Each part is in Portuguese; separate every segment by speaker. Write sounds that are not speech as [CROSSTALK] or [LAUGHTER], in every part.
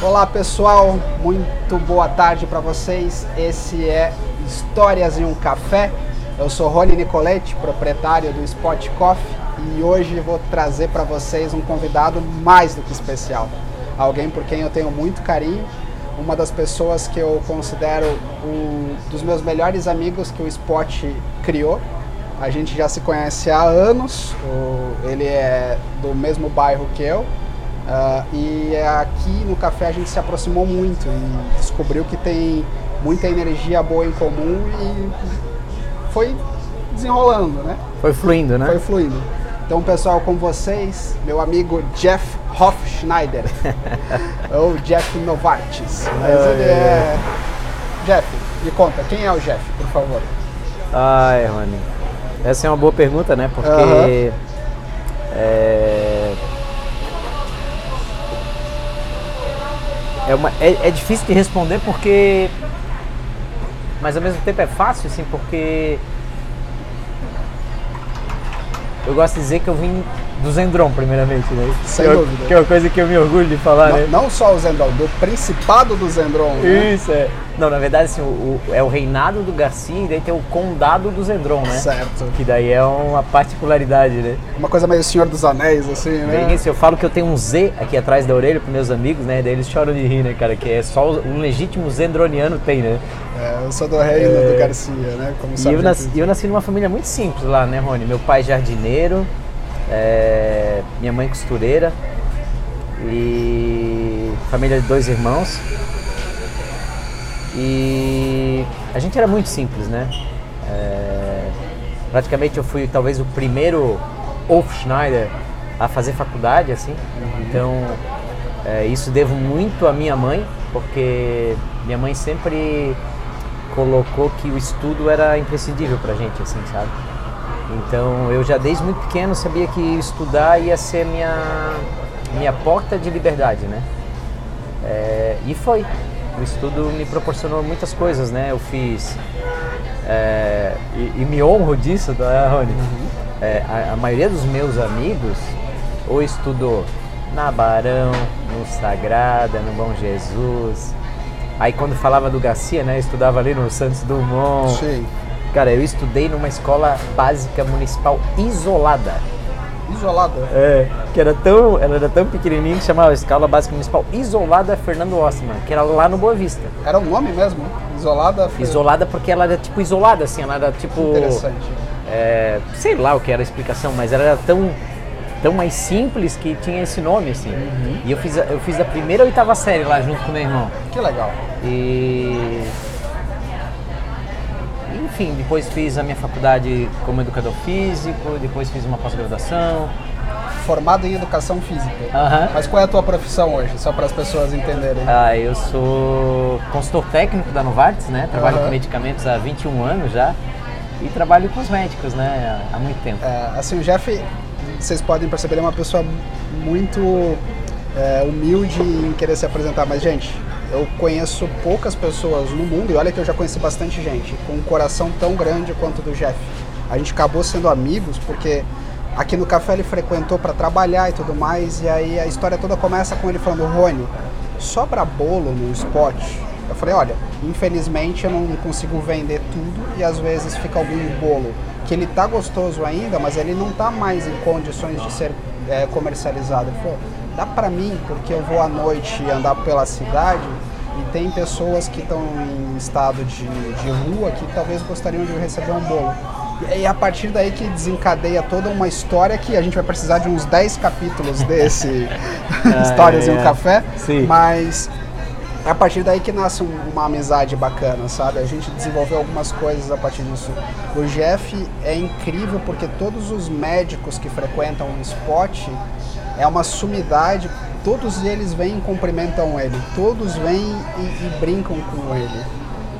Speaker 1: Olá pessoal, muito boa tarde para vocês. Esse é Histórias em um Café. Eu sou Rony Nicoletti, proprietário do Spot Coffee, e hoje vou trazer para vocês um convidado mais do que especial. Alguém por quem eu tenho muito carinho, uma das pessoas que eu considero um dos meus melhores amigos que o Spot criou. A gente já se conhece há anos, ele é do mesmo bairro que eu, Uh, e aqui no café a gente se aproximou muito e descobriu que tem muita energia boa em comum e foi desenrolando, né?
Speaker 2: Foi fluindo, né?
Speaker 1: Foi fluindo. Então, pessoal, com vocês, meu amigo Jeff Hofschneider, [LAUGHS] ou Jeff Novartis. Mas ele é... Jeff, me conta, quem é o Jeff, por favor?
Speaker 2: Ai, Rony, essa é uma boa pergunta, né? Porque uh -huh. é É, uma, é, é difícil de responder porque. Mas ao mesmo tempo é fácil, assim, porque. Eu gosto de dizer que eu vim do Zendron, primeiramente, né?
Speaker 1: Sem
Speaker 2: que
Speaker 1: dúvida.
Speaker 2: que é uma coisa que eu me orgulho de falar,
Speaker 1: não,
Speaker 2: né?
Speaker 1: Não só o Zendron, do Principado do Zendron, né?
Speaker 2: Isso, é. Não, na verdade, assim, o, o, é o reinado do Garcia e daí tem o condado do Zendron, né?
Speaker 1: Certo.
Speaker 2: Que daí é uma particularidade, né?
Speaker 1: Uma coisa meio Senhor dos Anéis, assim, né?
Speaker 2: Bem isso, eu falo que eu tenho um Z aqui atrás da orelha pros meus amigos, né? Daí eles choram de rir, né, cara? Que é só um legítimo zendroniano tem, né?
Speaker 1: É, eu sou do reino é... do Garcia, né? Como
Speaker 2: e eu nasci, eu nasci numa família muito simples lá, né, Rony? Meu pai jardineiro, é, minha mãe costureira e família de dois irmãos. E a gente era muito simples, né? É, praticamente eu fui talvez o primeiro Wolf Schneider a fazer faculdade, assim. Uhum. Então é, isso devo muito à minha mãe, porque minha mãe sempre colocou que o estudo era imprescindível pra gente, assim, sabe? Então eu já desde muito pequeno sabia que estudar ia ser minha minha porta de liberdade, né? É, e foi. O estudo me proporcionou muitas coisas, né? Eu fiz é, e, e, me honro disso, tá, Rony? Uhum. É, a, a, maioria dos meus amigos ou estudou na Barão, no Sagrada, no Bom Jesus. Aí quando falava do Garcia, né? Estudava ali no Santos Dumont.
Speaker 1: Sim.
Speaker 2: Cara, eu estudei numa escola básica municipal isolada.
Speaker 1: Isolada?
Speaker 2: É, que era tão, ela era tão pequenininha que chamava Escola Básica Municipal Isolada Fernando Ossman, que era lá no Boa Vista.
Speaker 1: Era o um nome mesmo? Isolada?
Speaker 2: Fer... Isolada porque ela era tipo isolada, assim, ela era tipo...
Speaker 1: Interessante.
Speaker 2: É, sei lá o que era a explicação, mas ela era tão, tão mais simples que tinha esse nome, assim. Uhum. E eu fiz, eu fiz a primeira oitava série lá junto com meu irmão.
Speaker 1: Que legal.
Speaker 2: E enfim, depois fiz a minha faculdade como educador físico, depois fiz uma pós-graduação.
Speaker 1: Formado em educação física.
Speaker 2: Uhum.
Speaker 1: Mas qual é a tua profissão hoje, só para as pessoas entenderem?
Speaker 2: Ah, eu sou consultor técnico da Novartis, né? Trabalho uhum. com medicamentos há 21 anos já e trabalho com os médicos, né? Há muito tempo.
Speaker 1: É, assim, o Jeff, vocês podem perceber, é uma pessoa muito é, humilde em querer se apresentar, mas gente, eu conheço poucas pessoas no mundo, e olha que eu já conheci bastante gente, com um coração tão grande quanto o do Jeff. A gente acabou sendo amigos porque aqui no café ele frequentou para trabalhar e tudo mais, e aí a história toda começa com ele falando: Rony, sobra bolo no spot? Eu falei: olha, infelizmente eu não consigo vender tudo e às vezes fica algum bolo que ele tá gostoso ainda, mas ele não tá mais em condições de ser é, comercializado. Ele falou: dá para mim, porque eu vou à noite andar pela cidade e tem pessoas que estão em estado de, de rua que talvez gostariam de receber um bolo. E é a partir daí que desencadeia toda uma história que a gente vai precisar de uns 10 capítulos desse [LAUGHS] [LAUGHS] Histórias é, é, em um Café.
Speaker 2: Sim.
Speaker 1: Mas é a partir daí que nasce uma amizade bacana, sabe? A gente desenvolveu algumas coisas a partir disso. O Jeff é incrível porque todos os médicos que frequentam o spot é uma sumidade, todos eles vêm e cumprimentam ele, todos vêm e, e brincam com ele.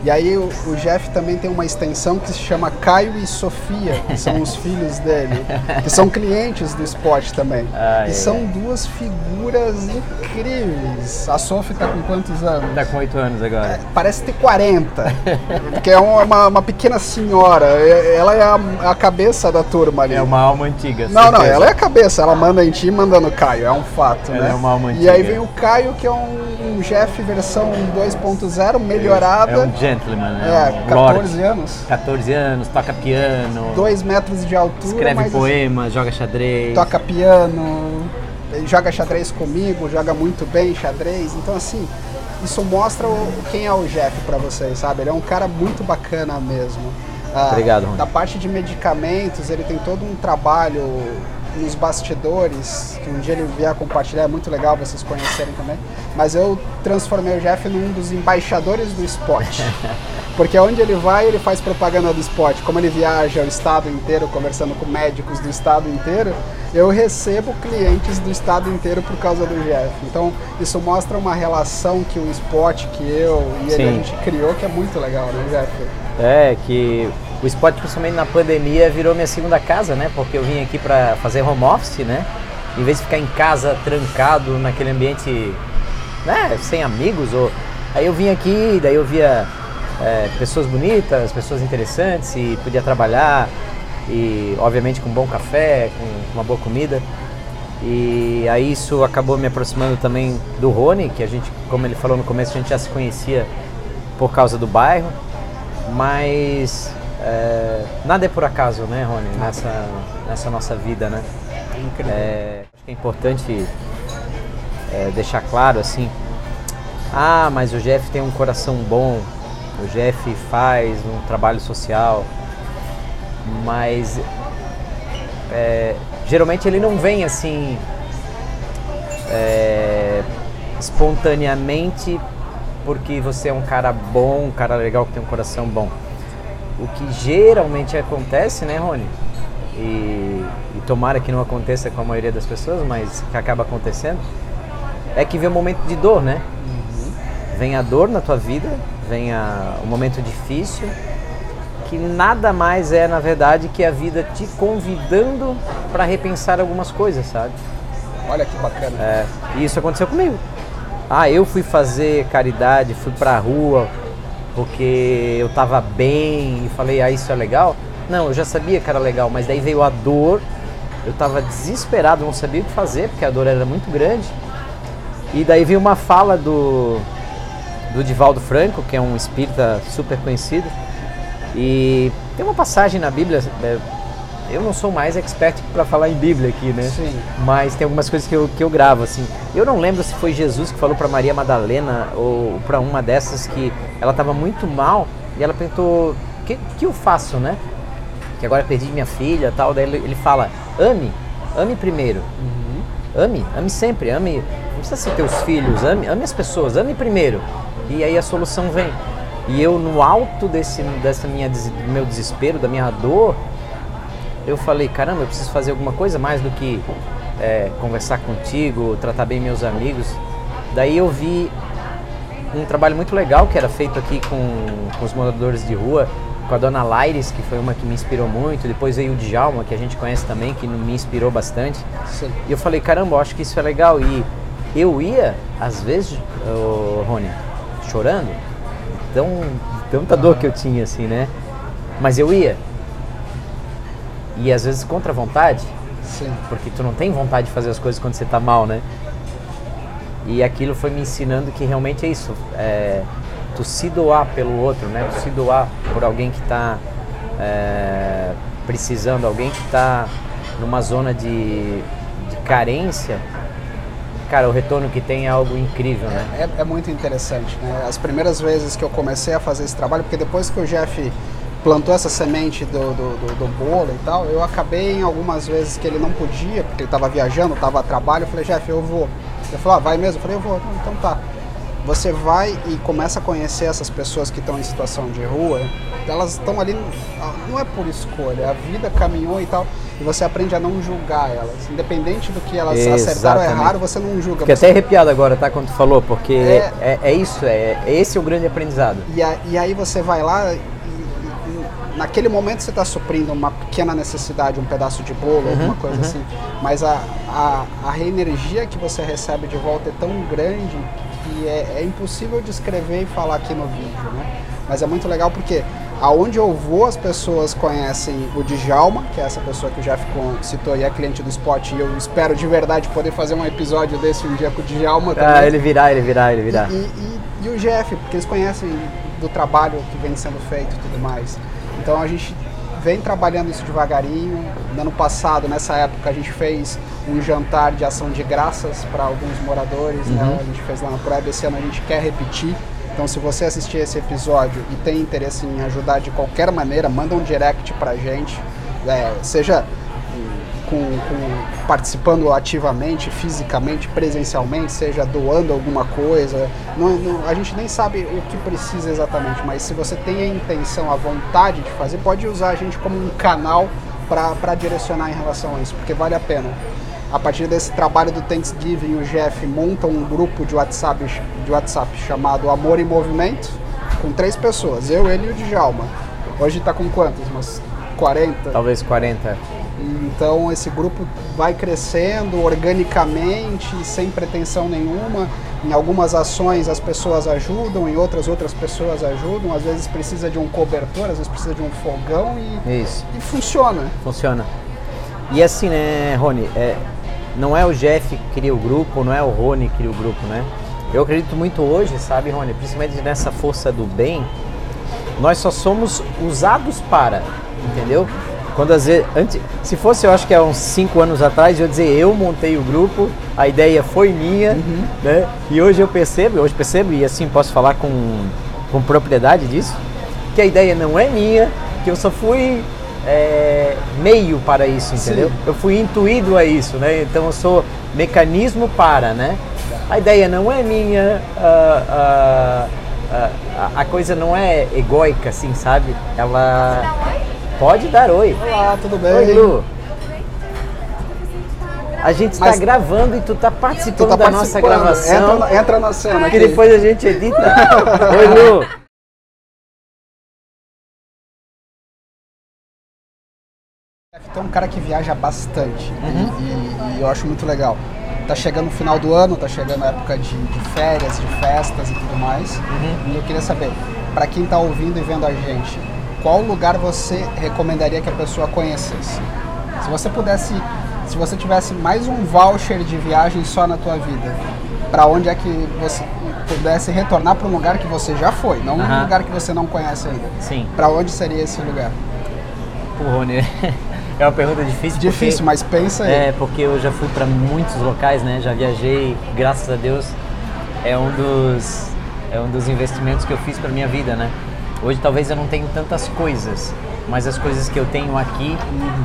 Speaker 1: E aí o, o, Jeff também tem uma extensão que se chama Caio e Sofia, que são os [LAUGHS] filhos dele, que são clientes do Spot também. Ah, e é. são duas figuras incríveis. A Sofia está com quantos anos?
Speaker 2: Está com oito anos agora. É,
Speaker 1: parece ter 40, porque é uma, uma, pequena senhora. É, ela é a, a, cabeça da turma ali.
Speaker 2: É uma alma antiga.
Speaker 1: Não, certeza. não, ela é a cabeça. Ela manda em ti e manda no Caio, é um fato.
Speaker 2: Ela
Speaker 1: né?
Speaker 2: é uma alma antiga.
Speaker 1: E aí vem o Caio, que é um, um Jeff versão 2.0, melhorada. É
Speaker 2: um gentleman, né?
Speaker 1: É, 14 Lord. anos.
Speaker 2: 14 anos, toca piano.
Speaker 1: 2 metros de altura.
Speaker 2: Escreve poemas, joga xadrez.
Speaker 1: Toca piano, joga xadrez comigo, joga muito bem xadrez. Então, assim, isso mostra o, quem é o Jeff para vocês, sabe? Ele é um cara muito bacana mesmo.
Speaker 2: Ah, Obrigado,
Speaker 1: Da parte de medicamentos, ele tem todo um trabalho nos bastidores, que um dia ele vier compartilhar, é muito legal vocês conhecerem também. Mas eu transformei o Jeff num dos embaixadores do esporte. [LAUGHS] Porque onde ele vai, ele faz propaganda do esporte. Como ele viaja o estado inteiro conversando com médicos do estado inteiro, eu recebo clientes do estado inteiro por causa do Jeff. Então, isso mostra uma relação que o esporte, que eu e ele, a gente criou, que é muito legal, né, Jeff?
Speaker 2: É, que o esporte, principalmente na pandemia, virou minha segunda casa, né? Porque eu vim aqui para fazer home office, né? Em vez de ficar em casa trancado naquele ambiente, né? Sem amigos, ou... aí eu vim aqui, daí eu via é, pessoas bonitas, pessoas interessantes e podia trabalhar e obviamente com bom café, com uma boa comida. E aí isso acabou me aproximando também do Rony, que a gente, como ele falou no começo, a gente já se conhecia por causa do bairro, mas é, nada é por acaso, né, Rony, nessa, nessa nossa vida, né? É, acho que é importante é, deixar claro assim, ah, mas o Jeff tem um coração bom, o Jeff faz um trabalho social, mas é, geralmente ele não vem assim é, espontaneamente porque você é um cara bom, um cara legal que tem um coração bom. O que geralmente acontece, né, Rony? E, e tomara que não aconteça com a maioria das pessoas, mas que acaba acontecendo, é que vem um momento de dor, né? Uhum. Vem a dor na tua vida venha um momento difícil, que nada mais é, na verdade, que a vida te convidando para repensar algumas coisas, sabe?
Speaker 1: Olha que bacana.
Speaker 2: É, e isso aconteceu comigo. Ah, eu fui fazer caridade, fui pra rua porque eu tava bem e falei, ah, isso é legal. Não, eu já sabia que era legal, mas daí veio a dor, eu tava desesperado, não sabia o que fazer, porque a dor era muito grande. E daí veio uma fala do, do Divaldo Franco, que é um espírita super conhecido. E tem uma passagem na Bíblia, é, eu não sou mais expert para falar em Bíblia aqui, né?
Speaker 1: Sim.
Speaker 2: Mas tem algumas coisas que eu, que eu gravo, assim. Eu não lembro se foi Jesus que falou para Maria Madalena ou para uma dessas que ame estava muito mal e ela perguntou: o que, que eu faço, né? Que agora perdi minha filha tal. Daí ele, ele fala: ame, ame primeiro. Uhum. Ame, ame sempre, ame. Não precisa ser teus filhos, ame, ame as pessoas, ame primeiro e aí a solução vem. E eu, no alto desse dessa minha, do meu desespero, da minha dor, eu falei: caramba, eu preciso fazer alguma coisa mais do que é, conversar contigo, tratar bem meus amigos. Daí eu vi um trabalho muito legal que era feito aqui com, com os moradores de rua, com a dona Laires, que foi uma que me inspirou muito. Depois veio o Djalma, que a gente conhece também, que me inspirou bastante. Sim. E eu falei: caramba, eu acho que isso é legal. E eu ia, às vezes, oh, Rony, chorando, tão, tanta dor que eu tinha, assim, né? Mas eu ia. E às vezes contra a vontade,
Speaker 1: Sim.
Speaker 2: porque tu não tem vontade de fazer as coisas quando você tá mal, né? E aquilo foi me ensinando que realmente é isso. É, tu se doar pelo outro, né? Tu se doar por alguém que está é, precisando, alguém que está numa zona de, de carência cara, o retorno que tem é algo incrível, né?
Speaker 1: É, é, muito interessante, né? As primeiras vezes que eu comecei a fazer esse trabalho, porque depois que o Jeff plantou essa semente do, do, do, do bolo e tal, eu acabei em algumas vezes que ele não podia, porque ele estava viajando, estava a trabalho, eu falei, Jeff, eu vou. Ele falou, ah, vai mesmo? Eu falei, eu vou, então tá. você vai e começa a conhecer essas pessoas que estão em situação de rua, elas estão ali, não é por escolha, a vida caminhou e tal, e você aprende a não julgar elas. Independente do que elas
Speaker 2: Exatamente.
Speaker 1: acertaram ou erraram, você não julga.
Speaker 2: Fiquei
Speaker 1: você...
Speaker 2: até arrepiado agora, tá? Quando tu falou, porque
Speaker 1: É.
Speaker 2: é, é, isso, é, é esse o grande aprendizado.
Speaker 1: E, a- e aí você vai lá naquele momento você está suprindo uma pequena necessidade, um pedaço de bolo, alguma coisa assim. Mas a, a, a energia que você recebe de volta é tão grande que é, é impossível descrever e falar aqui no vídeo, né? Mas é muito legal porque aonde eu vou as pessoas conhecem o Djalma, que é essa pessoa que o Jeff citou e é cliente do Spot, e eu espero de verdade poder fazer um episódio desse um dia com o Djalma também.
Speaker 2: Ah, ele virá, ele virá, ele virá.
Speaker 1: E, e- e o GF, porque eles conhecem do trabalho que vem sendo feito e tudo mais. Então a gente vem trabalhando isso devagarinho. No ano passado, nessa época, a gente fez um jantar de ação de graças para alguns moradores, né? A gente fez lá na Proeb, esse ano a gente quer repetir. Então se você assistir esse episódio e tem interesse em ajudar de qualquer maneira, manda um direct pra gente. É, seja com, com- participando ativamente, fisicamente, presencialmente, seja doando alguma coisa. Não- não- a gente nem sabe o que precisa exatamente, mas se você tem a intenção, a vontade de fazer, pode usar a gente como um canal para direcionar em relação a isso, porque vale a pena. A partir desse trabalho do Thanksgiving, o Jeff monta um grupo de WhatsApp, de WhatsApp chamado Amor em Movimento, com três pessoas, eu, ele e o Djalma. Hoje está com quantos? Umas 40?
Speaker 2: Talvez 40.
Speaker 1: Então esse grupo vai crescendo organicamente, sem pretensão nenhuma. Em algumas ações as pessoas ajudam, em outras outras pessoas ajudam. Às vezes precisa de um cobertor, às vezes precisa de um fogão e,
Speaker 2: Isso,
Speaker 1: e funciona.
Speaker 2: funciona. E assim, né, Rony, é, não é o Jeff que cria o grupo, não é o Rony que cria o grupo, né? Eu acredito muito hoje, sabe, Rony, principalmente nessa força do bem, nós só somos usados para, entendeu? Quando às vezes, antes, se fosse eu acho que há uns 5 anos atrás, eu ia dizer eu montei o grupo, a ideia foi minha, né? E hoje eu percebo, hoje percebo e assim posso falar com, com propriedade disso, que a ideia não é minha, que eu só fui é, meio para isso, entendeu?
Speaker 1: Sim.
Speaker 2: Eu fui intuído a isso, né? Então eu sou mecanismo para, né? A ideia não é minha, ah, ah, a, a coisa não é egóica, assim, sabe? Ela pode dar oi.
Speaker 1: Olá, tudo bem?
Speaker 2: Oi, Lu. A gente está
Speaker 1: Mas-
Speaker 2: gravando e tu tá participando
Speaker 1: Tu tá
Speaker 2: da nossa gravação.
Speaker 1: Entra, na- entra na cena
Speaker 2: que
Speaker 1: aqui.
Speaker 2: depois a gente edita. [LAUGHS] Oi, Lu.
Speaker 1: Então, um cara que viaja bastante e- e, e eu acho muito legal. Tá chegando o final do ano, tá chegando a época de, de férias, de festas e tudo mais. E eu queria saber, para quem tá ouvindo e vendo a gente, qual lugar você recomendaria que a pessoa conhecesse? Se você pudesse, se você tivesse mais um voucher de viagem só na tua vida, para onde é que você pudesse retornar para um lugar que você já foi, não um
Speaker 2: Aham.
Speaker 1: lugar que você não conhece ainda?
Speaker 2: Sim,
Speaker 1: Para onde seria esse lugar?
Speaker 2: o Rony. [LAUGHS] É uma pergunta difícil.
Speaker 1: Difícil,
Speaker 2: porque-
Speaker 1: mas pensa aí.
Speaker 2: É, porque eu já fui para muitos locais, né? Já viajei, graças a Deus. É um dos é um dos investimentos que eu fiz para minha vida, né? Hoje talvez eu não tenho tantas coisas, mas as coisas que eu tenho aqui,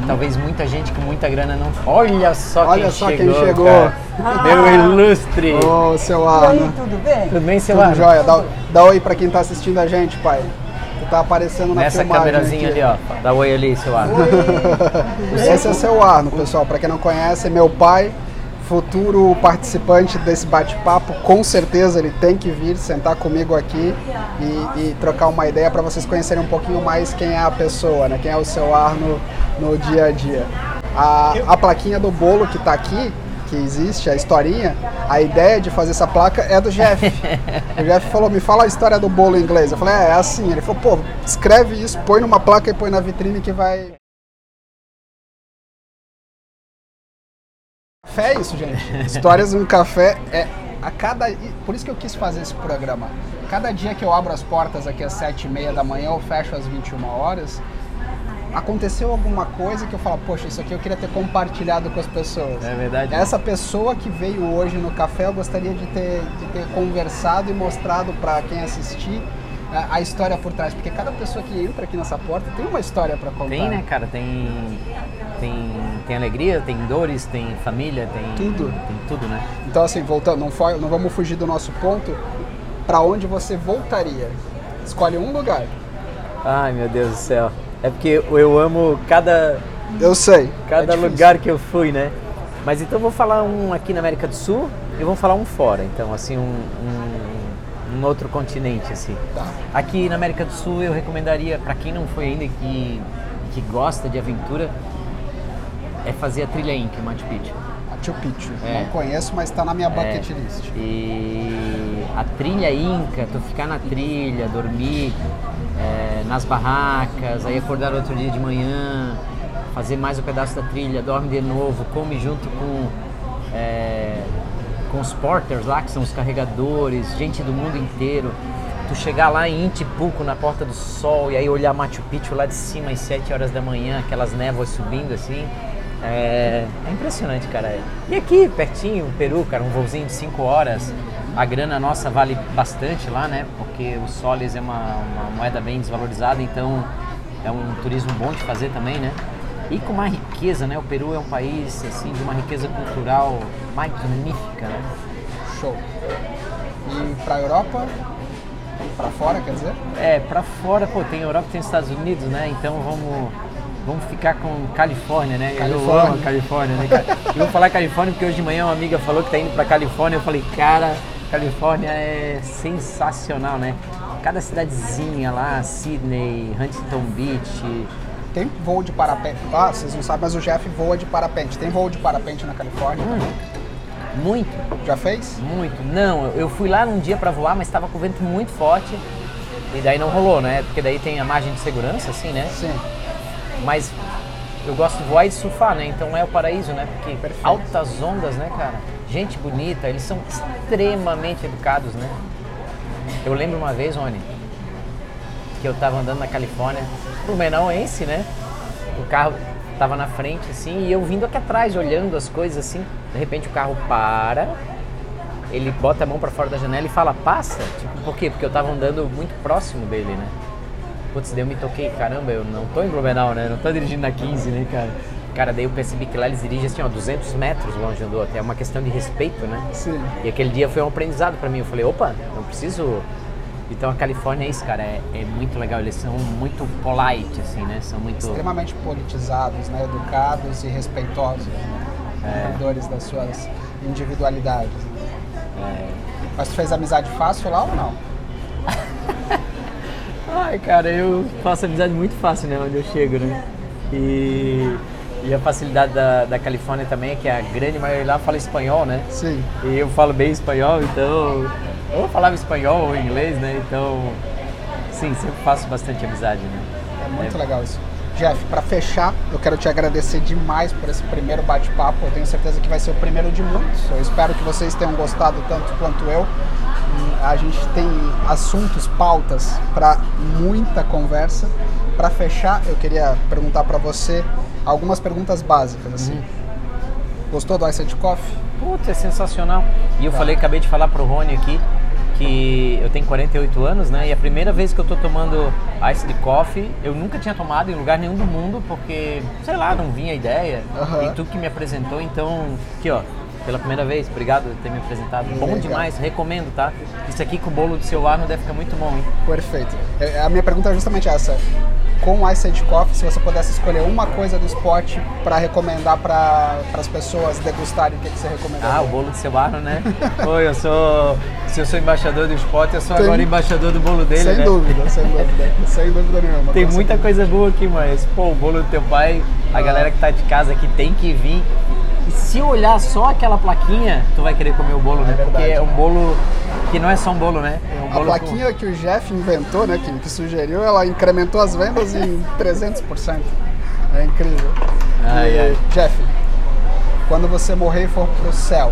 Speaker 2: talvez muita gente com muita grana não. Olha só
Speaker 1: Olha
Speaker 2: quem
Speaker 1: só quem
Speaker 2: chegou.
Speaker 1: chegou.
Speaker 2: cara. Meu ilustre.
Speaker 1: Ô, seu Arno.
Speaker 2: tudo bem? Tudo bem, seu
Speaker 1: Tudo
Speaker 2: Arno?
Speaker 1: jóia. Dá, dá oi pra quem tá assistindo a gente, pai. Tu tá aparecendo na
Speaker 2: Nessa
Speaker 1: filmagem
Speaker 2: câmerazinha
Speaker 1: aqui.
Speaker 2: ali, ó. Dá oi ali, seu Arno. [LAUGHS]
Speaker 1: Esse é seu Arno, pessoal. Pra quem não conhece, é meu pai, futuro participante desse bate-papo. Com certeza ele tem que vir sentar comigo aqui e, e trocar uma ideia para vocês conhecerem um pouquinho mais quem é a pessoa, né? Quem é o seu Arno no dia a dia. A, a plaquinha do bolo que tá aqui, que existe, a historinha, a ideia de fazer essa placa é do Jeff. [LAUGHS] o Jeff falou, me fala a história do bolo em inglês. Eu falei, é, é assim. Ele falou, pô, escreve isso, põe numa placa e põe na vitrine que vai... Café é isso, gente. [LAUGHS] Histórias no café é a cada. Por isso que eu quis fazer esse programa. Cada dia que eu abro as portas aqui às sete e meia da manhã, eu fecho às 21 horas. Aconteceu alguma coisa que eu falo, poxa, isso aqui eu queria ter compartilhado com as pessoas.
Speaker 2: É verdade.
Speaker 1: Essa pessoa que veio hoje no café, eu gostaria de ter, de ter conversado e mostrado para quem assistir a, a história por trás, porque cada pessoa que entra aqui nessa porta tem uma história para contar.
Speaker 2: Tem, né, cara? Tem, tem, tem alegria, tem dores, tem família, tem
Speaker 1: Tudo.
Speaker 2: Tem tudo, né?
Speaker 1: Então, assim, voltando, não, não vamos fugir do nosso ponto. para onde você voltaria? Escolhe um lugar.
Speaker 2: Ai, meu Deus do céu. É porque eu amo cada,
Speaker 1: Eu sei.
Speaker 2: cada
Speaker 1: é
Speaker 2: lugar que eu fui, né? Mas então vou falar um aqui na América do Sul e vou falar um fora. Então, assim, um, um, um outro continente, assim.
Speaker 1: Tá.
Speaker 2: Aqui na América do Sul eu recomendaria, para quem não foi ainda e que, que gosta de aventura, é fazer a trilha Inca, em Machu Picchu.
Speaker 1: Machu Picchu.
Speaker 2: É.
Speaker 1: Não conheço, mas está na minha bucket
Speaker 2: É.
Speaker 1: list.
Speaker 2: E a trilha Inca, tu ficar na trilha, dormir é, nas barracas, aí acordar outro dia de manhã, fazer mais um pedaço da trilha, dorme de novo, come junto com, é, com os porters lá, que são os carregadores, gente do mundo inteiro. Tu chegar lá em Intipuco, na Porta do Sol, e aí olhar Machu Picchu lá de cima às 7 horas da manhã, aquelas névoas subindo assim. É, é impressionante, cara. E aqui, pertinho, Peru, cara, um voozinho de 5 horas. A grana nossa vale bastante lá, né? Porque o soles é uma, uma moeda bem desvalorizada, então é um turismo bom de fazer também, né? E com uma riqueza, né? O Peru é um país, assim, de uma riqueza cultural magnífica, né?
Speaker 1: Show. E pra Europa? Pra fora, quer dizer?
Speaker 2: É, pra fora, pô, tem Europa, tem Estados Unidos, né? Então vamos, vamos ficar com Califórnia, né? Eu
Speaker 1: Califórnia.
Speaker 2: amo a Califórnia, né, cara? E vou falar Califórnia porque hoje de manhã uma amiga falou que tá indo pra Califórnia. Eu falei, cara, Califórnia é sensacional, né? Cada cidadezinha lá, Sydney, Huntington Beach.
Speaker 1: Tem voo de parapente. Ah, vocês não sabem, mas o Jeff voa de parapente. Tem voo de parapente na Califórnia
Speaker 2: Hum.
Speaker 1: também?
Speaker 2: Muito,
Speaker 1: Já fez?
Speaker 2: muito. Não, eu fui lá num dia pra voar, mas tava com vento muito forte. E daí não rolou, né? Porque daí tem a margem de segurança, assim, né?
Speaker 1: Sim.
Speaker 2: Mas eu gosto de voar e de surfar, né? Então é o paraíso, né? Porque
Speaker 1: Perfeito.
Speaker 2: altas ondas, né, cara? Gente bonita, eles são extremamente educados, né? Eu lembro uma vez, Rony, que eu tava andando na Califórnia, Blumenauense, né? O carro tava na frente, assim, e eu vindo aqui atrás, olhando as coisas, assim. De repente o carro para, ele bota a mão pra fora da janela e fala, passa. Tipo, por quê? Porque eu tava andando muito próximo dele, né? Putz, daí eu me toquei, caramba, eu não tô em Blumenau, né? Não tô dirigindo na 15, né, cara? Cara, daí eu percebi que lá eles dirigem assim, ó, 200 metros longe um do outro. É uma questão de respeito, né?
Speaker 1: Sim.
Speaker 2: E aquele dia foi um aprendizado pra mim. Eu falei, opa, não preciso. Então a Califórnia é isso, cara. É, é muito legal. Eles são muito polite, assim, né? São muito.
Speaker 1: Extremamente politizados, né? Educados e respeitosos. Né? Cuidadores das suas individualidades.
Speaker 2: É.
Speaker 1: Mas tu fez amizade fácil lá ou não? [LAUGHS]
Speaker 2: Ai, cara, eu faço amizade muito fácil, né? Onde eu chego, né? E, e a facilidade da, da Califórnia também é que a grande maioria lá fala espanhol, né?
Speaker 1: Sim.
Speaker 2: E eu falo bem espanhol, então. Eu falava espanhol ou inglês, né? Então. Sim, sempre faço bastante amizade, né?
Speaker 1: É muito legal isso. Jeff, para fechar, eu quero te agradecer demais por esse primeiro bate-papo. Eu tenho certeza que vai ser o primeiro de muitos. Eu espero que vocês tenham gostado tanto quanto eu. A gente tem assuntos, pautas para muita conversa. Para fechar, eu queria perguntar para você algumas perguntas básicas assim. Gostou do Ice Coffee?
Speaker 2: Puta, é sensacional. E eu falei, acabei de falar pro Rony aqui que eu tenho 48 anos, né? E a primeira vez que eu tô tomando ice de coffee, eu nunca tinha tomado em lugar nenhum do mundo, porque, sei lá, não vinha a ideia.
Speaker 1: Aham.
Speaker 2: E tu que me apresentou, então, aqui ó, pela primeira vez, obrigado por ter me apresentado. Bom
Speaker 1: Legal.
Speaker 2: demais, recomendo, tá? Isso aqui com o bolo de celular não deve ficar muito bom, hein?
Speaker 1: Perfeito. É, A minha pergunta é justamente essa. Com o Ice Age Coffee, se você pudesse escolher uma coisa do esporte para recomendar para as pessoas degustarem, o que, que você recomendaria?
Speaker 2: Ah, o bolo de celular, né? [LAUGHS] Oi, eu sou. Se eu sou embaixador do esporte, eu sou
Speaker 1: Tem-
Speaker 2: agora embaixador do bolo dele,
Speaker 1: sem
Speaker 2: né?
Speaker 1: dúvida, sem dúvida. sem dúvida nenhuma.
Speaker 2: Tem muita
Speaker 1: certeza.
Speaker 2: coisa boa aqui, mas pô, o bolo do teu pai, a galera que tá de casa aqui tem que vir. E se olhar só aquela plaquinha, tu vai querer comer o bolo, né? Porque
Speaker 1: verdade.
Speaker 2: é um bolo que não é só um bolo, né? É um
Speaker 1: A
Speaker 2: bolo
Speaker 1: plaquinha que o Jeff inventou, né, que, que sugeriu, ela incrementou as vendas em [LAUGHS] 300%. É incrível.
Speaker 2: Ai,
Speaker 1: E,
Speaker 2: ai.
Speaker 1: Jeff, quando você morrer e for pro céu,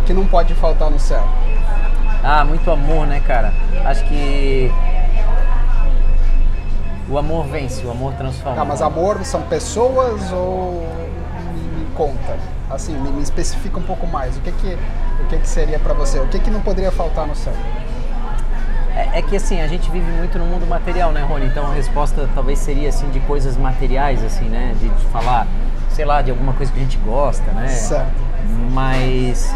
Speaker 1: o que não pode faltar no céu?
Speaker 2: Com... Ah, muito amor, né, cara? Acho que o amor vence, o amor transforma.
Speaker 1: Tá, mas amor são pessoas ou me conta? Assim, me, me especifica um pouco mais. O que que, o que, que seria pra você? O que que não poderia faltar no céu?
Speaker 2: É, é que assim, a gente vive muito no mundo material, né, Rony? Então a resposta talvez seria assim de coisas materiais, assim, né? De, de falar, sei lá, de alguma coisa que a gente gosta, né?
Speaker 1: Certo.
Speaker 2: Mas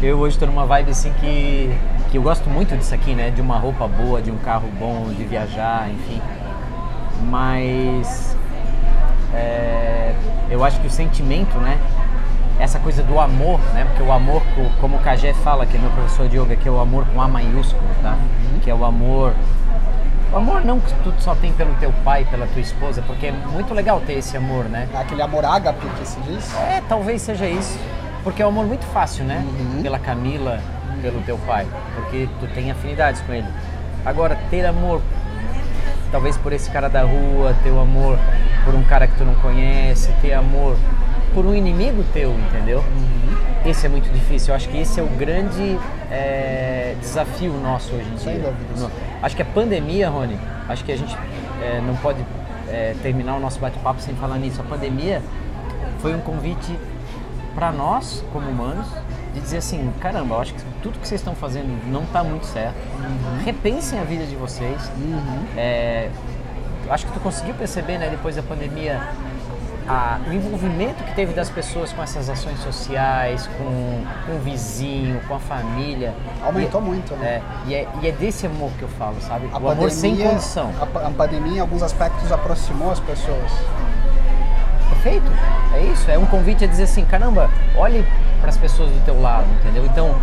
Speaker 2: Eu hoje estou numa vibe assim que, que eu gosto muito disso aqui, né? De uma roupa boa, de um carro bom, de viajar, enfim. Mas é, eu acho que o sentimento, né? Essa coisa do amor, né? Porque o amor, como o Kajé fala, que é meu professor de yoga, que é o amor com A maiúsculo, tá? Uhum. Que é o amor o amor não que tu só tem pelo teu pai, pela tua esposa, porque é muito legal ter esse amor, né?
Speaker 1: Aquele amor ágape que se diz?
Speaker 2: É, talvez seja isso. Porque é um amor muito fácil, né? Uhum. Pela Camila, pelo teu pai, porque tu tem afinidades com ele. Agora, ter amor, talvez por esse cara da rua, ter o amor por um cara que tu não conhece, ter amor por um inimigo teu, entendeu? Uhum. Esse é muito difícil. Eu acho que esse é o grande é, desafio nosso hoje em dia. Sem dúvida. Acho que a pandemia, Rony, acho que a gente é, não pode é, terminar o nosso bate-papo sem falar nisso. A pandemia foi um convite para nós, como humanos, dizer assim, caramba, eu acho que tudo que vocês estão fazendo não está muito certo. Uhum. Repensem a vida de vocês. Uhum. É, acho que tu conseguiu perceber, né, depois da pandemia, a, o envolvimento que teve das pessoas com essas ações sociais, com, com o vizinho, com a família.
Speaker 1: Aumentou e, muito, né?
Speaker 2: É, e, é, e é desse amor que eu falo, sabe? A o pandemia, amor sem condição.
Speaker 1: A, a pandemia, em alguns aspectos, aproximou as pessoas.
Speaker 2: Perfeito. É isso. É um convite a dizer assim, caramba, olhe para as pessoas do teu lado, entendeu? Então,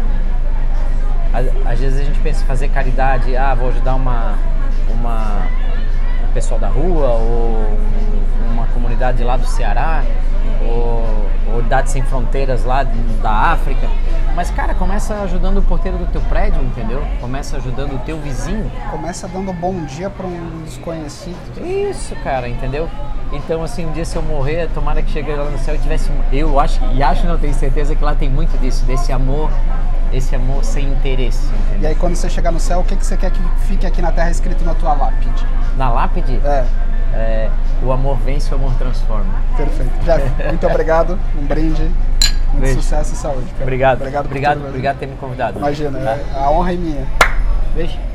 Speaker 2: às vezes a gente pensa em fazer caridade, ah, vou ajudar uma, uma um pessoal da rua ou uma comunidade lá do Ceará ou, ou Idade Sem Fronteiras lá da África. Mas, cara, começa ajudando o porteiro do teu prédio, entendeu? Começa ajudando o teu vizinho.
Speaker 1: Começa dando bom dia para um desconhecido.
Speaker 2: Isso, cara, entendeu? Então, assim, um dia se eu morrer, tomara que chegue lá no céu e tivesse. Eu acho, e acho, não tenho certeza que lá tem muito disso, desse amor, esse amor sem interesse. Entendeu?
Speaker 1: E aí, quando você chegar no céu, o que, que você quer que fique aqui na terra escrito na tua lápide?
Speaker 2: Na lápide?
Speaker 1: É.
Speaker 2: é o amor vence, o amor transforma.
Speaker 1: Perfeito. Jeff, muito obrigado. Um brinde. Muito Beijo. sucesso e saúde. Cara.
Speaker 2: Obrigado. Obrigado, obrigado, obrigado por ter me convidado.
Speaker 1: Imagina, tá? a honra é minha.
Speaker 2: Beijo.